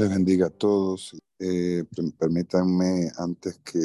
Les bendiga a todos. Eh, permítanme antes que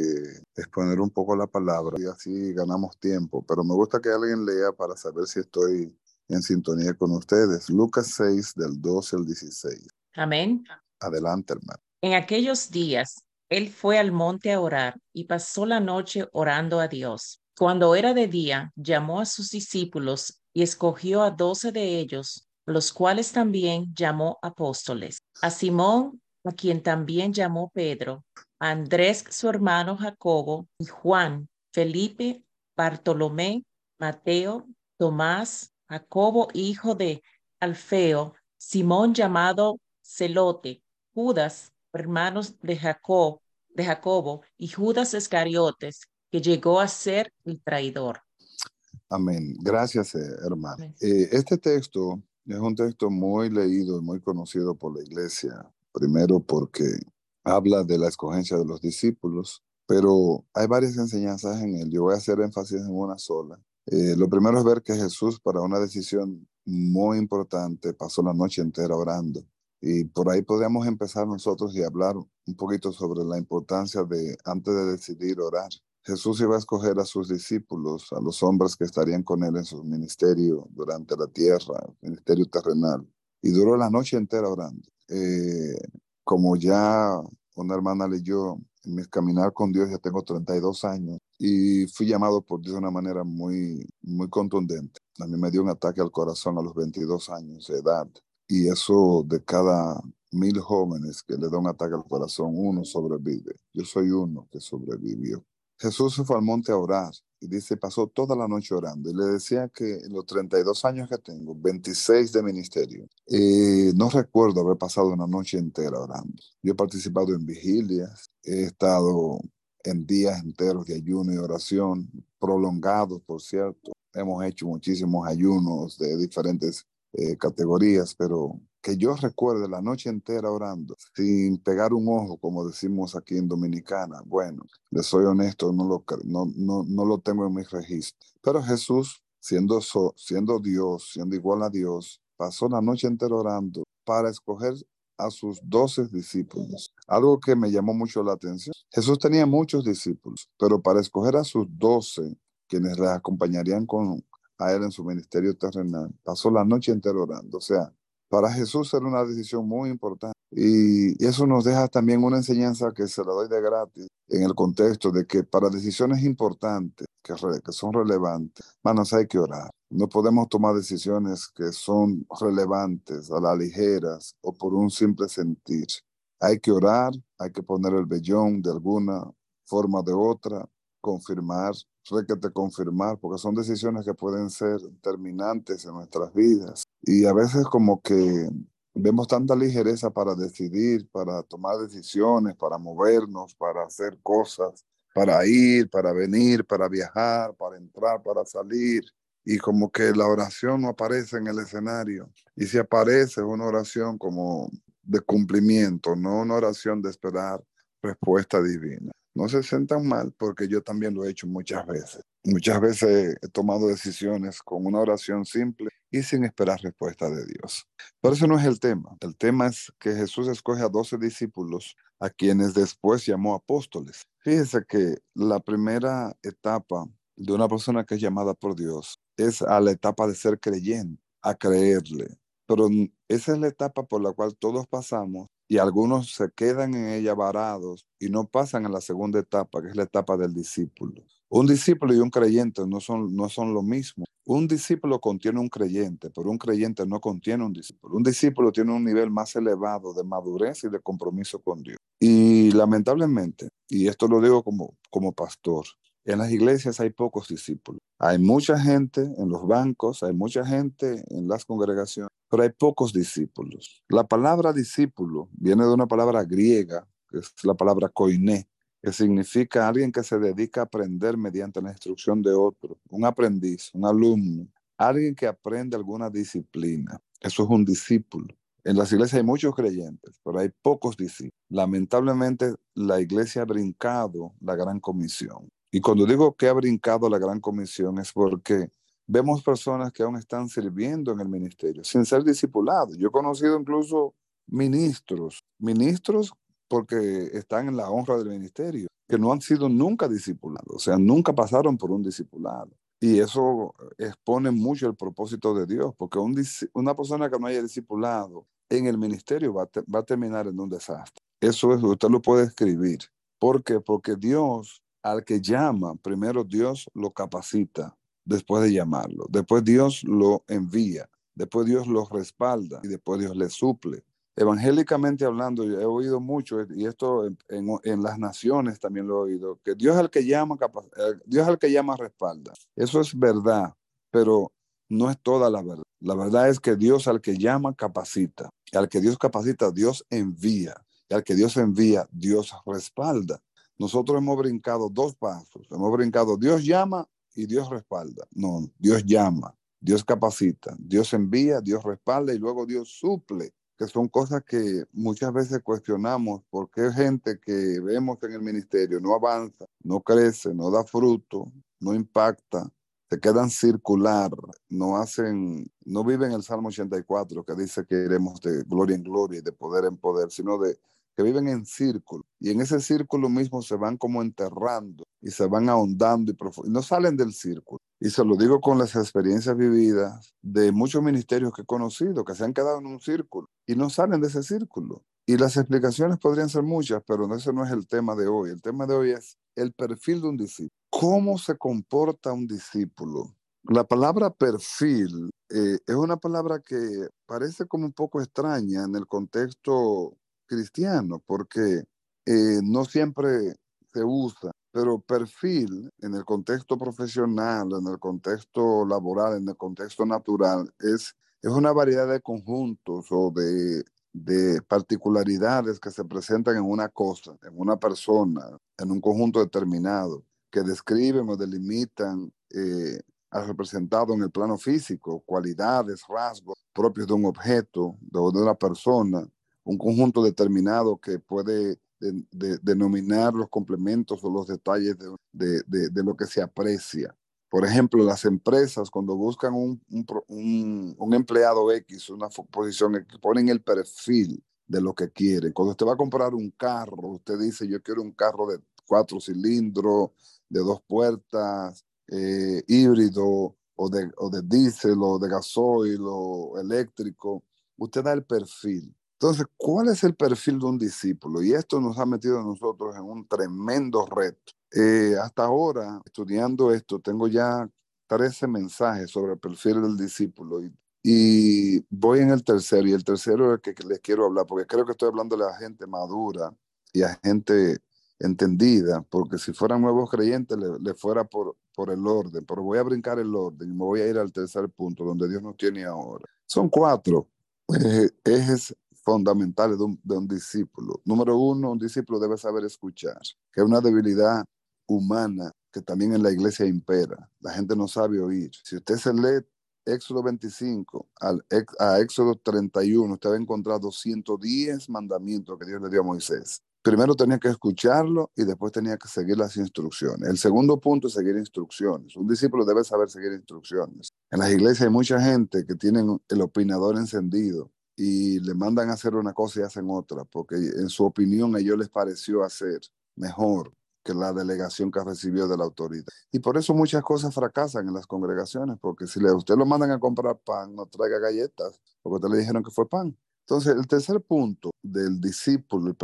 exponer un poco la palabra y así ganamos tiempo, pero me gusta que alguien lea para saber si estoy en sintonía con ustedes. Lucas 6 del 12 al 16. Amén. Adelante, hermano. En aquellos días, él fue al monte a orar y pasó la noche orando a Dios. Cuando era de día, llamó a sus discípulos y escogió a doce de ellos, los cuales también llamó apóstoles. A Simón, a quien también llamó Pedro, a Andrés, su hermano Jacobo, y Juan, Felipe, Bartolomé, Mateo, Tomás, Jacobo, hijo de Alfeo, Simón llamado Celote, Judas, hermanos de Jacob, de Jacobo, y Judas Iscariotes, que llegó a ser el traidor. Amén. Gracias, eh, hermano. Eh, este texto es un texto muy leído y muy conocido por la iglesia. Primero porque habla de la escogencia de los discípulos, pero hay varias enseñanzas en él. Yo voy a hacer énfasis en una sola. Eh, lo primero es ver que Jesús para una decisión muy importante pasó la noche entera orando. Y por ahí podríamos empezar nosotros y hablar un poquito sobre la importancia de, antes de decidir orar, Jesús iba a escoger a sus discípulos, a los hombres que estarían con él en su ministerio durante la tierra, ministerio terrenal. Y duró la noche entera orando. Eh, como ya una hermana leyó, en mi caminar con Dios ya tengo 32 años y fui llamado por Dios de una manera muy, muy contundente. A mí me dio un ataque al corazón a los 22 años de edad y eso de cada mil jóvenes que le da un ataque al corazón, uno sobrevive. Yo soy uno que sobrevivió. Jesús se fue al monte a orar y dice, pasó toda la noche orando. Y le decía que en los 32 años que tengo, 26 de ministerio, eh, no recuerdo haber pasado una noche entera orando. Yo he participado en vigilias, he estado en días enteros de ayuno y oración, prolongados, por cierto. Hemos hecho muchísimos ayunos de diferentes eh, categorías, pero que yo recuerde la noche entera orando, sin pegar un ojo, como decimos aquí en Dominicana, bueno, le soy honesto, no lo, no, no, no lo tengo en mi registro. Pero Jesús, siendo, siendo Dios, siendo igual a Dios, pasó la noche entera orando para escoger a sus doce discípulos. Algo que me llamó mucho la atención. Jesús tenía muchos discípulos, pero para escoger a sus doce, quienes le acompañarían con, a él en su ministerio terrenal, pasó la noche entera orando. O sea, para Jesús era una decisión muy importante. Y eso nos deja también una enseñanza que se la doy de gratis en el contexto de que para decisiones importantes, que, son relevantes, manos hay que orar. No podemos tomar decisiones que son relevantes a la ligeras o por un simple sentir. Hay que orar, hay que poner el vellón de alguna forma de otra, confirmar, requete confirmar, porque son decisiones que pueden ser determinantes en nuestras vidas. Y a veces como que vemos tanta ligereza para decidir, para tomar decisiones, para movernos, para hacer cosas, para ir, para venir, para viajar, para entrar, para salir. Y como que la oración no aparece en el escenario. Y si aparece es una oración como de cumplimiento, no una oración de esperar respuesta divina. No se sientan mal porque yo también lo he hecho muchas veces. Muchas veces he tomado decisiones con una oración simple y sin esperar respuesta de Dios. Pero eso no es el tema. El tema es que Jesús escoge a doce discípulos a quienes después llamó apóstoles. Fíjese que la primera etapa de una persona que es llamada por Dios es a la etapa de ser creyente, a creerle. Pero esa es la etapa por la cual todos pasamos y algunos se quedan en ella varados y no pasan a la segunda etapa, que es la etapa del discípulo. Un discípulo y un creyente no son, no son lo mismo. Un discípulo contiene un creyente, pero un creyente no contiene un discípulo. Un discípulo tiene un nivel más elevado de madurez y de compromiso con Dios. Y lamentablemente, y esto lo digo como, como pastor, en las iglesias hay pocos discípulos. Hay mucha gente en los bancos, hay mucha gente en las congregaciones, pero hay pocos discípulos. La palabra discípulo viene de una palabra griega, que es la palabra koiné, que significa alguien que se dedica a aprender mediante la instrucción de otro, un aprendiz, un alumno, alguien que aprende alguna disciplina. Eso es un discípulo. En las iglesias hay muchos creyentes, pero hay pocos discípulos. Lamentablemente, la iglesia ha brincado la gran comisión. Y cuando digo que ha brincado la gran comisión es porque vemos personas que aún están sirviendo en el ministerio sin ser discipulados. Yo he conocido incluso ministros, ministros porque están en la honra del ministerio, que no han sido nunca discipulados, o sea, nunca pasaron por un discipulado. Y eso expone mucho el propósito de Dios, porque una persona que no haya discipulado en el ministerio va a, terminar en un desastre. Eso es, usted lo puede escribir. ¿Por qué? Porque Dios, al que llama, primero Dios lo capacita después de llamarlo. Después Dios lo envía. Después Dios lo respalda y después Dios le suple evangélicamente hablando, yo he oído mucho, y esto en, las naciones también lo he oído, que Dios el que llama, eh, Dios el que llama respalda. Eso es verdad, pero no es toda la verdad. La verdad es que Dios al que llama capacita, al que Dios capacita, Dios envía, y al que Dios envía, Dios respalda. Nosotros hemos brincado dos pasos, hemos brincado, Dios llama y Dios respalda. No, Dios llama, Dios capacita, Dios envía, Dios respalda y luego Dios suple que son cosas que muchas veces cuestionamos, porque gente que vemos en el ministerio no avanza, no crece, no da fruto, no impacta, se quedan circular, no hacen, no viven el Salmo 84 que dice que iremos de gloria en gloria y de poder en poder, sino de que viven en círculo y en ese círculo mismo se van como enterrando y se van ahondando y, no salen del círculo. Y se lo digo con las experiencias vividas de muchos ministerios que he conocido que se han quedado en un círculo y no salen de ese círculo. Y las explicaciones podrían ser muchas, pero ese no es el tema de hoy. El tema de hoy es el perfil de un discípulo. ¿Cómo se comporta un discípulo? La palabra perfil eh, es una palabra que parece como un poco extraña en el contexto cristiano, porque eh, no siempre se usa, pero perfil en el contexto profesional, en el contexto laboral, en el contexto natural, es, es una variedad de conjuntos o de, de particularidades que se presentan en una cosa, en una persona, en un conjunto determinado, que describen o delimitan eh, al representado en el plano físico, cualidades, rasgos propios de un objeto, de una persona, un conjunto determinado que puede denominar los complementos o los detalles de, de, lo que se aprecia. Por ejemplo, las empresas cuando buscan un, un, empleado X, una posición, ponen el perfil de lo que quieren. Cuando usted va a comprar un carro, usted dice, yo quiero un carro de cuatro cilindros, de dos puertas, eh, híbrido, o de, o de diésel, o de gasoil, o eléctrico. Usted da el perfil. Entonces, ¿cuál es el perfil de un discípulo? Y esto nos ha metido a nosotros en un tremendo reto. Eh, hasta ahora, estudiando esto, tengo ya 13 mensajes sobre el perfil del discípulo y, y voy en el tercero. Y el tercero es el que les quiero hablar, porque creo que estoy hablando a gente madura y a gente entendida, porque si fueran nuevos creyentes le, fuera por, por el orden, pero voy a brincar el orden y me voy a ir al tercer punto, donde Dios nos tiene ahora. Son cuatro eh, ejes fundamentales de un, discípulo. Número uno, un discípulo debe saber escuchar, que es una debilidad humana que también en la iglesia impera. La gente no sabe oír. Si usted se lee Éxodo 25 al, a Éxodo 31, usted va a encontrar 210 mandamientos que Dios le dio a Moisés. Primero tenía que escucharlo y después tenía que seguir las instrucciones. El segundo punto es seguir instrucciones. Un discípulo debe saber seguir instrucciones. En las iglesias hay mucha gente que tienen el opinador encendido y le mandan a hacer una cosa y hacen otra, porque en su opinión a ellos les pareció hacer mejor que la delegación que recibió de la autoridad. Y por eso muchas cosas fracasan en las congregaciones, porque si le, usted lo mandan a comprar pan, no traiga galletas, porque usted le dijeron que fue pan. Entonces, el tercer punto del discípulo,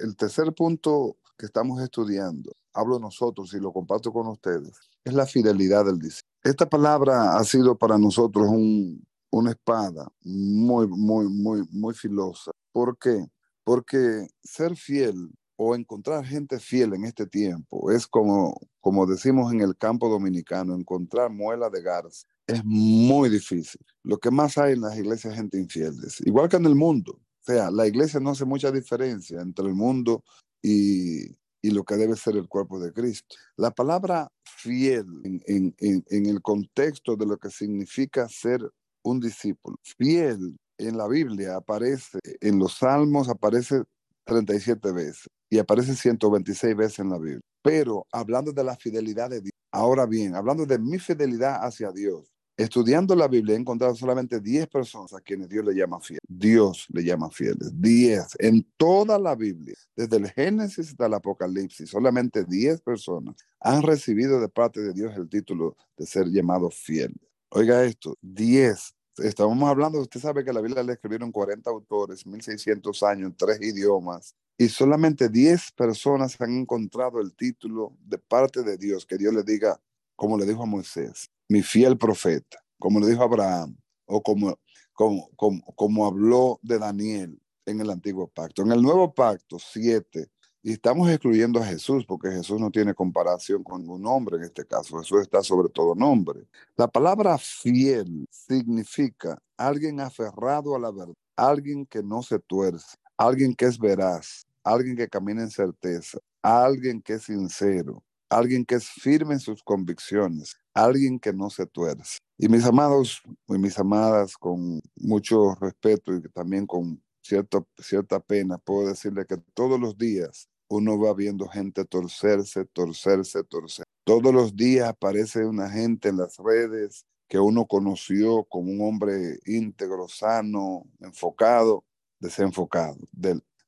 el tercer punto que estamos estudiando, hablo nosotros y lo comparto con ustedes, es la fidelidad del discípulo. Esta palabra ha sido para nosotros un, una espada muy, muy, muy, muy filosa. ¿Por qué? Porque ser fiel o encontrar gente fiel en este tiempo es como, como decimos en el campo dominicano, encontrar muela de garza. Es muy difícil. Lo que más hay en las iglesias es gente infiel, igual que en el mundo. O sea, la iglesia no hace mucha diferencia entre el mundo y, y lo que debe ser el cuerpo de Cristo. La palabra fiel en, en, en, el contexto de lo que significa ser un discípulo. Fiel en la Biblia aparece, en los Salmos aparece 37 veces y aparece 126 veces en la Biblia. Pero hablando de la fidelidad de Dios, ahora bien, hablando de mi fidelidad hacia Dios, Estudiando la Biblia he encontrado solamente 10 personas a quienes Dios le llama fieles. Dios le llama fieles. 10 en toda la Biblia, desde el Génesis hasta el Apocalipsis, solamente 10 personas han recibido de parte de Dios el título de ser llamados fieles. Oiga esto, 10. Estamos hablando, usted sabe que la Biblia le escribieron 40 autores, 1600 años, tres idiomas, y solamente 10 personas han encontrado el título de parte de Dios, que Dios le diga, como le dijo a Moisés, mi fiel profeta, como le dijo Abraham, o como, como, como, habló de Daniel en el antiguo pacto. En el nuevo pacto, siete, y estamos excluyendo a Jesús porque Jesús no tiene comparación con ningún hombre en este caso. Jesús está sobre todo nombre. La palabra fiel significa alguien aferrado a la verdad, alguien que no se tuerce, alguien que es veraz, alguien que camina en certeza, alguien que es sincero, alguien que es firme en sus convicciones, alguien que no se tuerce. Y mis amados y mis amadas, con mucho respeto y también con cierto, cierta pena, puedo decirle que todos los días uno va viendo gente torcerse, torcerse, torcerse. Todos los días aparece una gente en las redes que uno conoció como un hombre íntegro, sano, enfocado, desenfocado,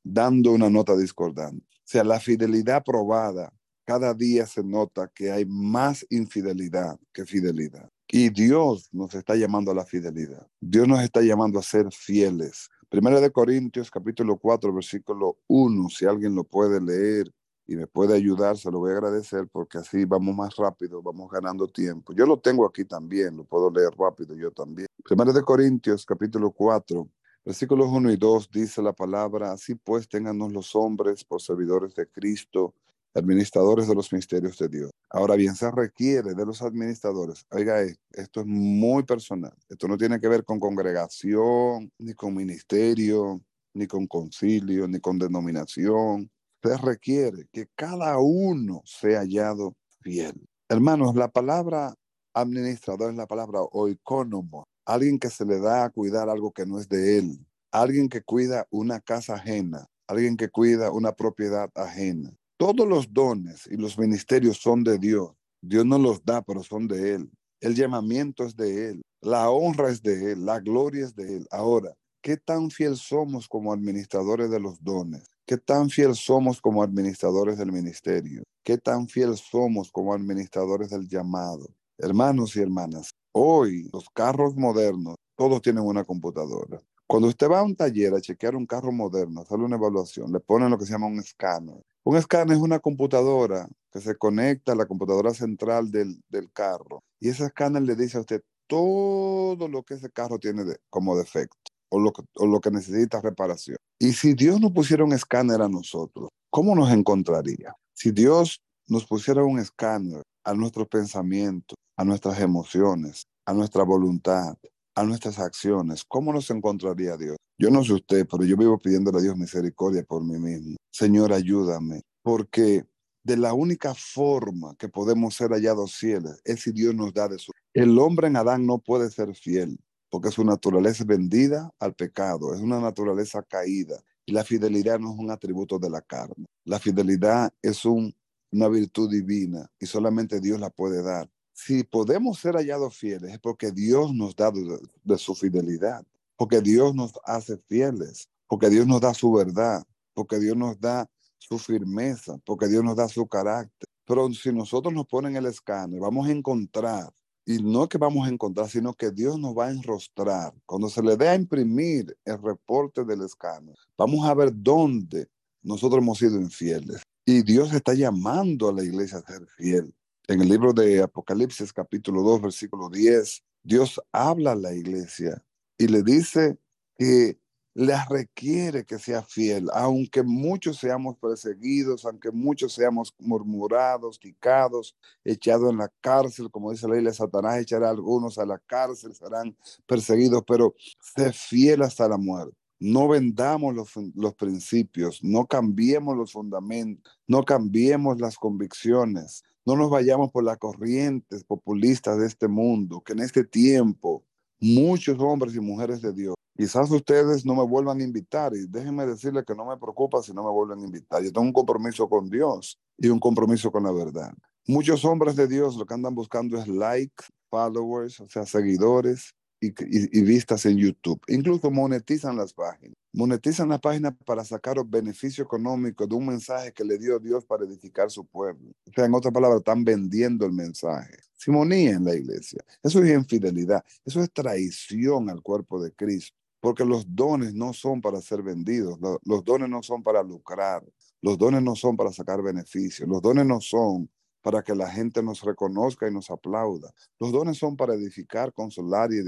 dando una nota discordante. O sea, la fidelidad probada cada día se nota que hay más infidelidad que fidelidad. Y Dios nos está llamando a la fidelidad. Dios nos está llamando a ser fieles. Primera de Corintios capítulo 4 versículo 1, si alguien lo puede leer y me puede ayudar, se lo voy a agradecer porque así vamos más rápido, vamos ganando tiempo. Yo lo tengo aquí también, lo puedo leer rápido yo también. Primera de Corintios capítulo 4 versículos 1 y 2 dice la palabra, así pues téngannos los hombres por servidores de Cristo administradores de los misterios de Dios. Ahora bien, se requiere de los administradores. Oiga, esto es muy personal. Esto no tiene que ver con congregación, ni con ministerio, ni con concilio, ni con denominación. Se requiere que cada uno sea hallado fiel. Hermanos, la palabra administrador es la palabra oikónomo, alguien que se le da a cuidar algo que no es de él, alguien que cuida una casa ajena, alguien que cuida una propiedad ajena. Todos los dones y los ministerios son de Dios. Dios no los da, pero son de Él. El llamamiento es de Él. La honra es de Él. La gloria es de Él. Ahora, ¿qué tan fiel somos como administradores de los dones? ¿Qué tan fiel somos como administradores del ministerio? ¿Qué tan fiel somos como administradores del llamado? Hermanos y hermanas, hoy los carros modernos, todos tienen una computadora. Cuando usted va a un taller a chequear un carro moderno, hacerle una evaluación, le ponen lo que se llama un escáner. Un escáner es una computadora que se conecta a la computadora central del, carro y ese escáner le dice a usted todo lo que ese carro tiene como defecto o lo, o lo que necesita reparación. Y si Dios nos pusiera un escáner a nosotros, ¿cómo nos encontraría? Si Dios nos pusiera un escáner a nuestros pensamientos, a nuestras emociones, a nuestra voluntad, a nuestras acciones, ¿cómo nos encontraría Dios? Yo no sé usted, pero yo vivo pidiéndole a Dios misericordia por mí mismo. Señor, ayúdame, porque de la única forma que podemos ser hallados fieles es si Dios nos da de su. El hombre en Adán no puede ser fiel porque su naturaleza es vendida al pecado, es una naturaleza caída y la fidelidad no es un atributo de la carne. La fidelidad es una virtud divina y solamente Dios la puede dar si podemos ser hallados fieles es porque Dios nos da de, su fidelidad, porque Dios nos hace fieles, porque Dios nos da su verdad, porque Dios nos da su firmeza, porque Dios nos da su carácter. Pero si nosotros nos ponen el escáner, vamos a encontrar, y no que vamos a encontrar, sino que Dios nos va a enrostrar. Cuando se le dé a imprimir el reporte del escáner, vamos a ver dónde nosotros hemos sido infieles. Y Dios está llamando a la iglesia a ser fiel. En el libro de Apocalipsis capítulo 2, versículo 10, Dios habla a la iglesia y le dice que le requiere que sea fiel, aunque muchos seamos perseguidos, aunque muchos seamos murmurados, picados, echados en la cárcel, como dice la Biblia, Satanás echará a algunos a la cárcel, serán perseguidos, pero sé fiel hasta la muerte. No vendamos los principios, no cambiemos los fundamentos, no cambiemos las convicciones, no nos vayamos por las corrientes populistas de este mundo, que en este tiempo muchos hombres y mujeres de Dios, quizás ustedes no me vuelvan a invitar y déjenme decirles que no me preocupa si no me vuelven a invitar. Yo tengo un compromiso con Dios y un compromiso con la verdad. Muchos hombres de Dios lo que andan buscando es likes, followers, o sea, seguidores y, vistas en YouTube. Incluso monetizan las páginas. Monetizan las páginas para sacar beneficio económico de un mensaje que le dio Dios para edificar su pueblo. O sea, en otras palabras, están vendiendo el mensaje. Simonía en la iglesia. Eso es infidelidad. Eso es traición al cuerpo de Cristo. Porque los dones no son para ser vendidos. Los dones no son para lucrar. Los dones no son para sacar beneficios. Los dones no son para que la gente nos reconozca y nos aplauda. Los dones son para edificar, consolar y,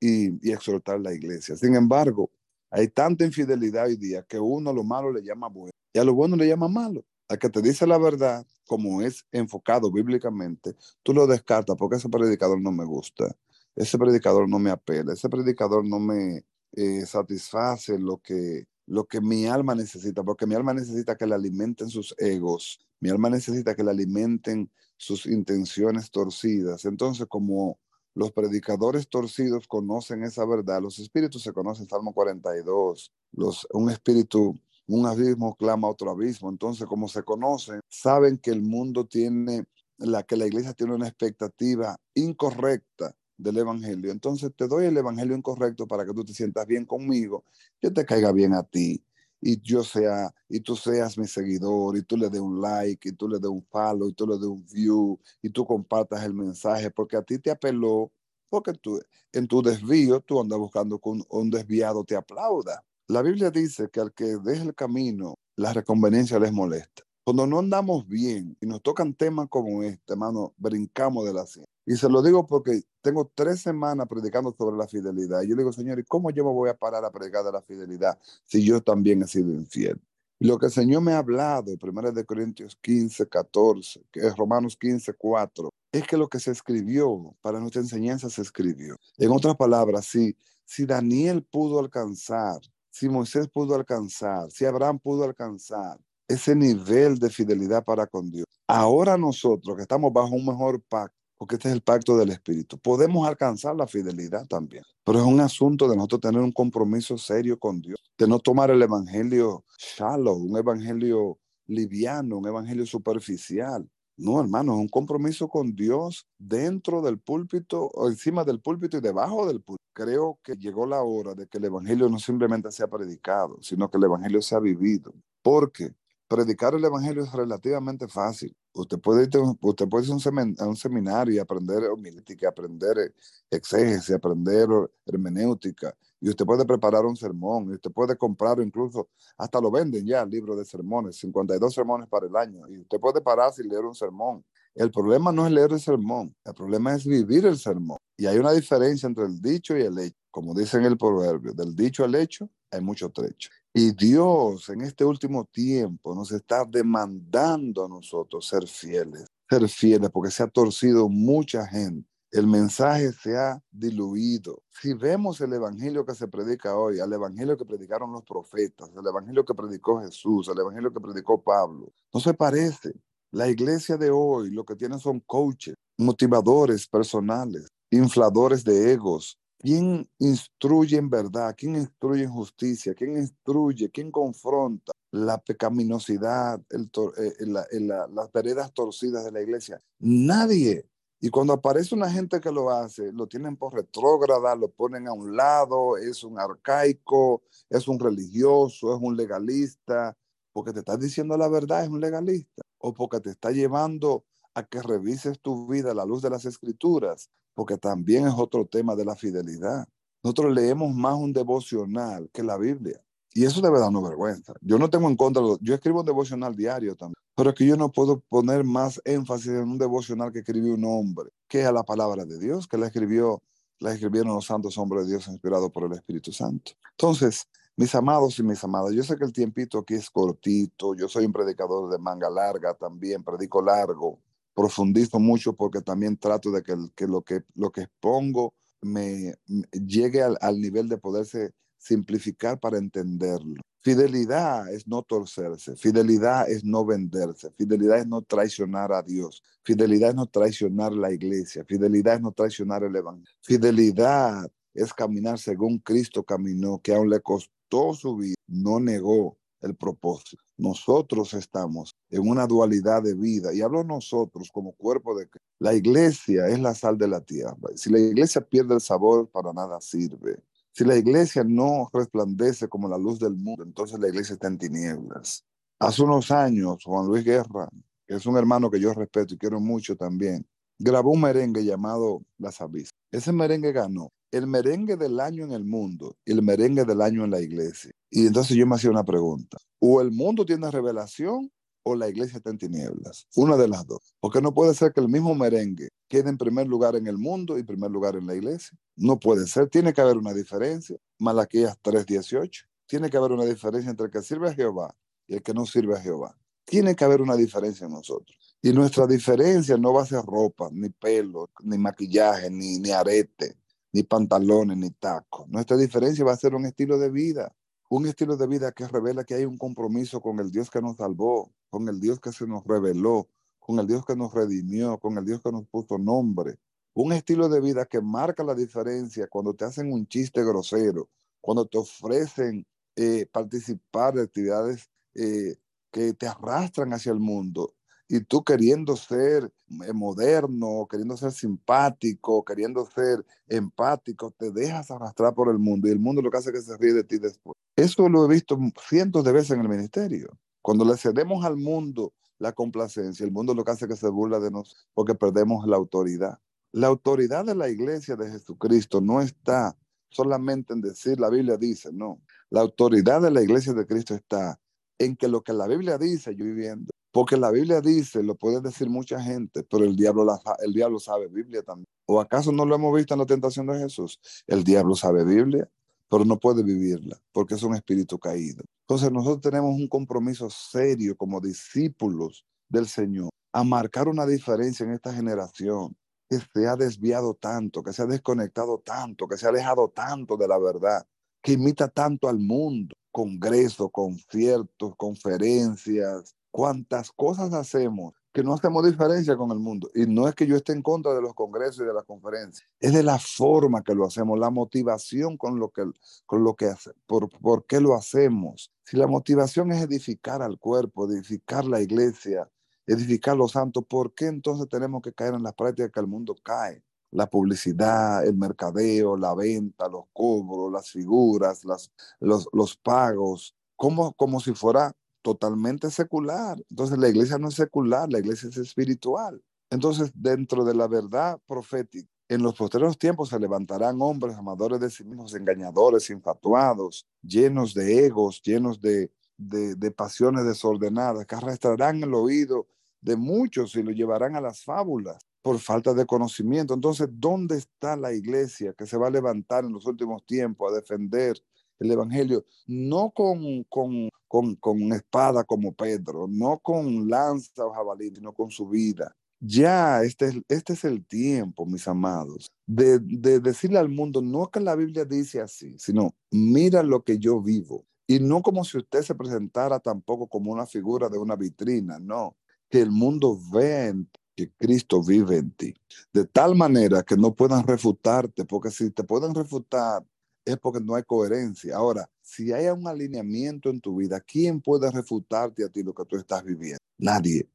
y, exhortar la iglesia. Sin embargo, hay tanta infidelidad hoy día que uno a lo malo le llama bueno y a lo bueno le llama malo. A que te dice la verdad, como es enfocado bíblicamente, tú lo descartas porque ese predicador no me gusta, ese predicador no me apela, ese predicador no me eh, satisface lo que, lo que mi alma necesita, porque mi alma necesita que le alimenten sus egos, mi alma necesita que le alimenten sus intenciones torcidas. Entonces, como los predicadores torcidos conocen esa verdad, los espíritus se conocen, Salmo 42, los, un espíritu, un abismo clama otro abismo. Entonces, como se conocen, saben que el mundo tiene, la que la iglesia tiene una expectativa incorrecta del evangelio. Entonces te doy el evangelio incorrecto para que tú te sientas bien conmigo, que te caiga bien a ti y yo sea, y tú seas mi seguidor, y tú le des un like, y tú le des un follow, y tú le des un view, y tú compartas el mensaje, porque a ti te apeló, porque tú, en tu desvío tú andas buscando que un, desviado te aplauda. La Biblia dice que al que deje el camino, la reconveniencia les molesta. Cuando no andamos bien y nos tocan temas como este, hermano, brincamos de la ciencia. Y se lo digo porque tengo tres semanas predicando sobre la fidelidad. Y yo digo, Señor, ¿y cómo yo me voy a parar a predicar de la fidelidad si yo también he sido infiel? Y lo que el Señor me ha hablado, 1 de Corintios 15, 14, que es Romanos 15, 4, es que lo que se escribió para nuestra enseñanza se escribió. En otras palabras, si, si Daniel pudo alcanzar, si Moisés pudo alcanzar, si Abraham pudo alcanzar ese nivel de fidelidad para con Dios, ahora nosotros que estamos bajo un mejor pacto, porque este es el pacto del Espíritu. Podemos alcanzar la fidelidad también, pero es un asunto de nosotros tener un compromiso serio con Dios, de no tomar el evangelio shallow, un evangelio liviano, un evangelio superficial. No, hermano, es un compromiso con Dios dentro del púlpito, o encima del púlpito y debajo del púlpito. Creo que llegó la hora de que el evangelio no simplemente sea predicado, sino que el evangelio sea vivido. Porque predicar el evangelio es relativamente fácil. Usted puede ir, usted puede ir a, un seminario y aprender homilítica, aprender exégesis, aprender hermenéutica, y usted puede preparar un sermón, y usted puede comprar incluso, hasta lo venden ya, el libro de sermones, 52 sermones para el año, y usted puede pararse y leer un sermón. El problema no es leer el sermón, el problema es vivir el sermón. Y hay una diferencia entre el dicho y el hecho. Como dice en el proverbio, del dicho al hecho hay mucho trecho. Y Dios en este último tiempo nos está demandando a nosotros ser fieles, ser fieles, porque se ha torcido mucha gente. El mensaje se ha diluido. Si vemos el evangelio que se predica hoy, al evangelio que predicaron los profetas, el evangelio que predicó Jesús, el evangelio que predicó Pablo, no se parece. La iglesia de hoy lo que tiene son coaches, motivadores personales, infladores de egos, ¿Quién instruye en verdad? ¿Quién instruye en justicia? ¿Quién instruye? ¿Quién confronta la pecaminosidad, eh, las veredas torcidas de la iglesia? Nadie. Y cuando aparece una gente que lo hace, lo tienen por retrógrada, lo ponen a un lado, es un arcaico, es un religioso, es un legalista, porque te está diciendo la verdad, es un legalista, o porque te está llevando a que revises tu vida a la luz de las escrituras, porque también es otro tema de la fidelidad. Nosotros leemos más un devocional que la Biblia. Y eso debe darnos vergüenza. Yo no tengo en contra, yo escribo un devocional diario también, pero es que yo no puedo poner más énfasis en un devocional que escribió un hombre, que a la palabra de Dios, que la escribió, la escribieron los santos hombres de Dios inspirados por el Espíritu Santo. Entonces, mis amados y mis amadas, yo sé que el tiempito aquí es cortito, yo soy un predicador de manga larga también, predico largo, profundizo mucho porque también trato de que, lo, que lo que expongo me, llegue al, nivel de poderse simplificar para entenderlo. Fidelidad es no torcerse, fidelidad es no venderse, fidelidad es no traicionar a Dios, fidelidad es no traicionar la iglesia, fidelidad es no traicionar el evangelio, fidelidad es caminar según Cristo caminó, que aún le costó su vida, no negó, el propósito. Nosotros estamos en una dualidad de vida y hablo nosotros como cuerpo de la iglesia es la sal de la tierra. Si la iglesia pierde el sabor, para nada sirve. Si la iglesia no resplandece como la luz del mundo, entonces la iglesia está en tinieblas. Hace unos años, Juan Luis Guerra, que es un hermano que yo respeto y quiero mucho también, grabó un merengue llamado Las Abisas. Ese merengue ganó el merengue del año en el mundo y el merengue del año en la iglesia. Y entonces yo me hacía una pregunta. O el mundo tiene revelación o la iglesia está en tinieblas. Una de las dos. Porque no puede ser que el mismo merengue quede en primer lugar en el mundo y primer lugar en la iglesia. No puede ser. Tiene que haber una diferencia. Malaquías 3.18. Tiene que haber una diferencia entre el que sirve a Jehová y el que no sirve a Jehová. Tiene que haber una diferencia en nosotros. Y nuestra diferencia no va a ser ropa, ni pelo, ni maquillaje, ni, ni arete ni pantalones, ni tacos. Nuestra diferencia va a ser un estilo de vida, un estilo de vida que revela que hay un compromiso con el Dios que nos salvó, con el Dios que se nos reveló, con el Dios que nos redimió, con el Dios que nos puso nombre. Un estilo de vida que marca la diferencia cuando te hacen un chiste grosero, cuando te ofrecen eh, participar de actividades eh, que te arrastran hacia el mundo y tú queriendo ser eh, moderno, queriendo ser simpático, queriendo ser empático, te dejas arrastrar por el mundo y el mundo lo que hace es que se ríe de ti después. Eso lo he visto cientos de veces en el ministerio. Cuando le cedemos al mundo la complacencia, el mundo lo que hace es que se burla de nosotros porque perdemos la autoridad. La autoridad de la iglesia de Jesucristo no está solamente en decir la Biblia dice, no. La autoridad de la iglesia de Cristo está en que lo que la Biblia dice, yo viviendo. Porque la Biblia dice, lo puede decir mucha gente, pero el diablo, la, el diablo sabe Biblia también. ¿O acaso no lo hemos visto en la tentación de Jesús? El diablo sabe Biblia, pero no puede vivirla porque es un espíritu caído. Entonces nosotros tenemos un compromiso serio como discípulos del Señor a marcar una diferencia en esta generación que se ha desviado tanto, que se ha desconectado tanto, que se ha alejado tanto de la verdad, que imita tanto al mundo, congresos, conciertos, conferencias, cuántas cosas hacemos que no hacemos diferencia con el mundo. Y no es que yo esté en contra de los congresos y de las conferencias, es de la forma que lo hacemos, la motivación con lo que, con lo que hace, por, por qué lo hacemos. Si la motivación es edificar al cuerpo, edificar la iglesia, edificar los santos, ¿por qué entonces tenemos que caer en las prácticas que el mundo cae? La publicidad, el mercadeo, la venta, los cobros, las figuras, las, los, los pagos, como, como si fuera totalmente secular. Entonces la iglesia no es secular, la iglesia es espiritual. Entonces, dentro de la verdad profética, en los posteriores tiempos se levantarán hombres amadores de sí mismos, engañadores, infatuados, llenos de egos, llenos de, de, pasiones desordenadas, que arrastrarán el oído de muchos y lo llevarán a las fábulas por falta de conocimiento. Entonces, ¿dónde está la iglesia que se va a levantar en los últimos tiempos a defender el Evangelio, no con, con, con espada como Pedro, no con lanza o jabalí, sino con su vida. Ya este, este es el tiempo, mis amados, de, de decirle al mundo, no que la Biblia dice así, sino mira lo que yo vivo. Y no como si usted se presentara tampoco como una figura de una vitrina, no. Que el mundo vea que Cristo vive en ti. De tal manera que no puedan refutarte, porque si te pueden refutar, es porque no hay coherencia. Ahora, si hay un alineamiento en tu vida, ¿quién puede refutarte a ti lo que tú estás viviendo? Nadie.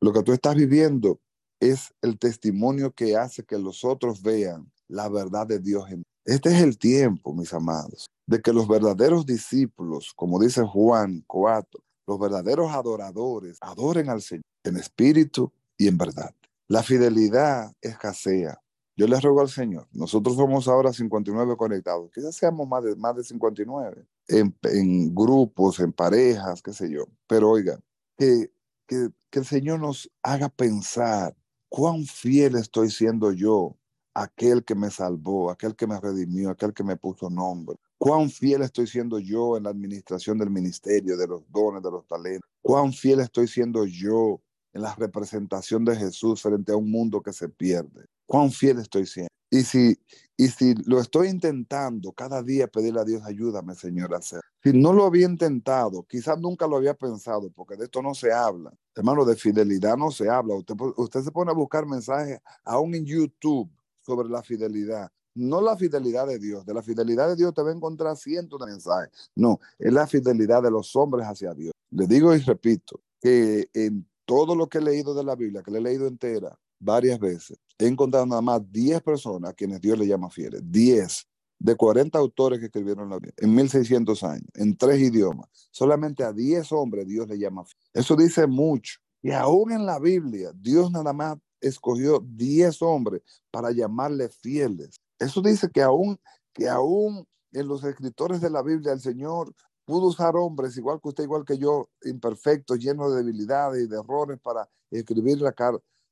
Lo, que tú estás viviendo es el testimonio que hace que los otros vean la verdad de Dios en Este es el tiempo, mis amados, de que los verdaderos discípulos, como dice Juan 4, los verdaderos adoradores adoren al Señor en espíritu y en verdad. La fidelidad escasea, yo les ruego al Señor, nosotros somos ahora 59 conectados, quizás seamos más de, más de 59, en, en grupos, en parejas, qué sé yo, pero oiga, que, que, que el Señor nos haga pensar cuán fiel estoy siendo yo aquel que me salvó, aquel que me redimió, aquel que me puso nombre. Cuán fiel estoy siendo yo en la administración del ministerio, de los dones, de los talentos. Cuán fiel estoy siendo yo en la representación de Jesús frente a un mundo que se pierde cuán fiel estoy siendo. Y si, y si lo estoy intentando cada día pedirle a Dios, ayúdame, Señor, a hacer. Si no lo había intentado, quizás nunca lo había pensado, porque de esto no se habla. Hermano, de fidelidad no se habla. Usted, usted se pone a buscar mensajes aún en YouTube sobre la fidelidad. no la fidelidad de Dios. De la fidelidad de Dios te va a encontrar cientos de mensajes. No, es la fidelidad de los hombres hacia Dios. Le digo y repito que en todo lo que he leído de la Biblia, que le he leído entera varias veces, he encontrado nada más 10 personas a quienes Dios le llama fieles. 10 de 40 autores que escribieron la Biblia en 1600 años, en tres idiomas. Solamente a 10 hombres Dios le llama fieles. Eso dice mucho. Y aún en la Biblia, Dios nada más escogió 10 hombres para llamarle fieles. Eso dice que aún, que aún en los escritores de la Biblia el Señor pudo usar hombres, igual que usted, igual que yo, imperfectos, llenos de debilidades y de errores para escribir la,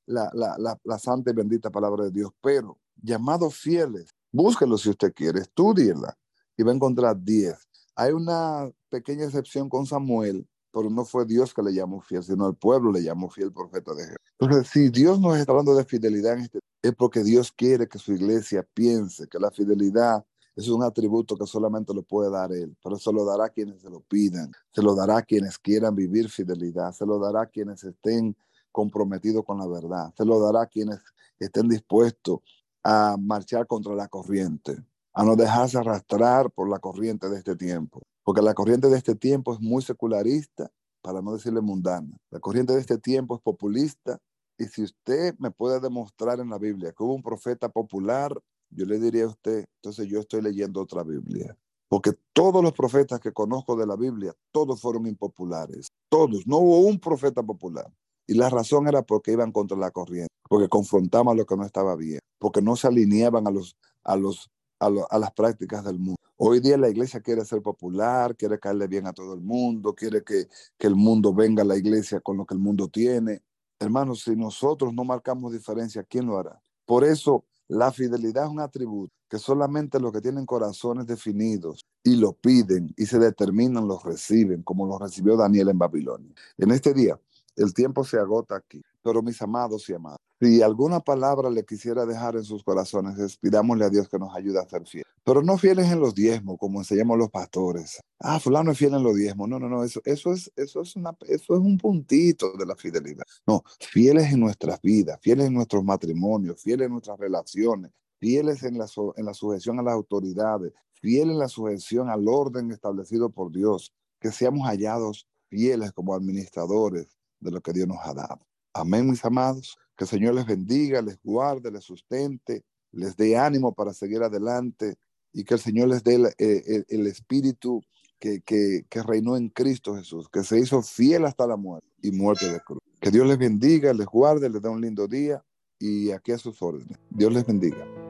la, la, la, santa y bendita palabra de Dios. Pero llamados fieles, búsquelo si usted quiere, estudienla y va a encontrar 10. Hay una pequeña excepción con Samuel, pero no fue Dios que le llamó fiel, sino el pueblo le llamó fiel profeta de Jehová. Entonces, si Dios nos está hablando de fidelidad este, es porque Dios quiere que su iglesia piense que la fidelidad es un atributo que solamente lo puede dar Él, pero se lo dará a quienes se lo pidan, se lo dará a quienes quieran vivir fidelidad, se lo dará a quienes estén comprometidos con la verdad, se lo dará a quienes estén dispuestos a marchar contra la corriente, a no dejarse arrastrar por la corriente de este tiempo, porque la corriente de este tiempo es muy secularista, para no decirle mundana. La corriente de este tiempo es populista, y si usted me puede demostrar en la Biblia que hubo un profeta popular yo le diría a usted, entonces yo estoy leyendo otra Biblia. Porque todos los profetas que conozco de la Biblia, todos fueron impopulares. Todos. No hubo un profeta popular. Y la razón era porque iban contra la corriente, porque confrontaban lo que no estaba bien, porque no se alineaban a, los, a, los, a, las prácticas del mundo. Hoy día la iglesia quiere ser popular, quiere caerle bien a todo el mundo, quiere que, que el mundo venga a la iglesia con lo que el mundo tiene. Hermanos, si nosotros no marcamos diferencia, ¿quién lo hará? Por eso la fidelidad es un atributo que solamente los que tienen corazones definidos y lo piden y se determinan los reciben, como lo recibió Daniel en Babilonia. En este día, el tiempo se agota aquí, pero mis amados y amadas, si alguna palabra le quisiera dejar en sus corazones, pidámosle a Dios que nos ayude a ser fieles. Pero no fieles en los diezmos, como enseñamos los pastores. Ah, fulano es fiel en los diezmos. No, no, no, eso, eso, es, eso, es una, eso es un puntito de la fidelidad. No, fieles en nuestras vidas, fieles en nuestros matrimonios, fieles en nuestras relaciones, fieles en la, en la sujeción a las autoridades, fieles en la sujeción al orden establecido por Dios, que seamos hallados fieles como administradores de lo que Dios nos ha dado. Amén, mis amados. Que el Señor les bendiga, les guarde, les sustente, les dé ánimo para seguir adelante y que el Señor les dé el, eh, espíritu que, que, reinó en Cristo Jesús, que se hizo fiel hasta la muerte y muerte de cruz. Que Dios les bendiga, les guarde, les dé un lindo día y aquí a sus órdenes. Dios les bendiga.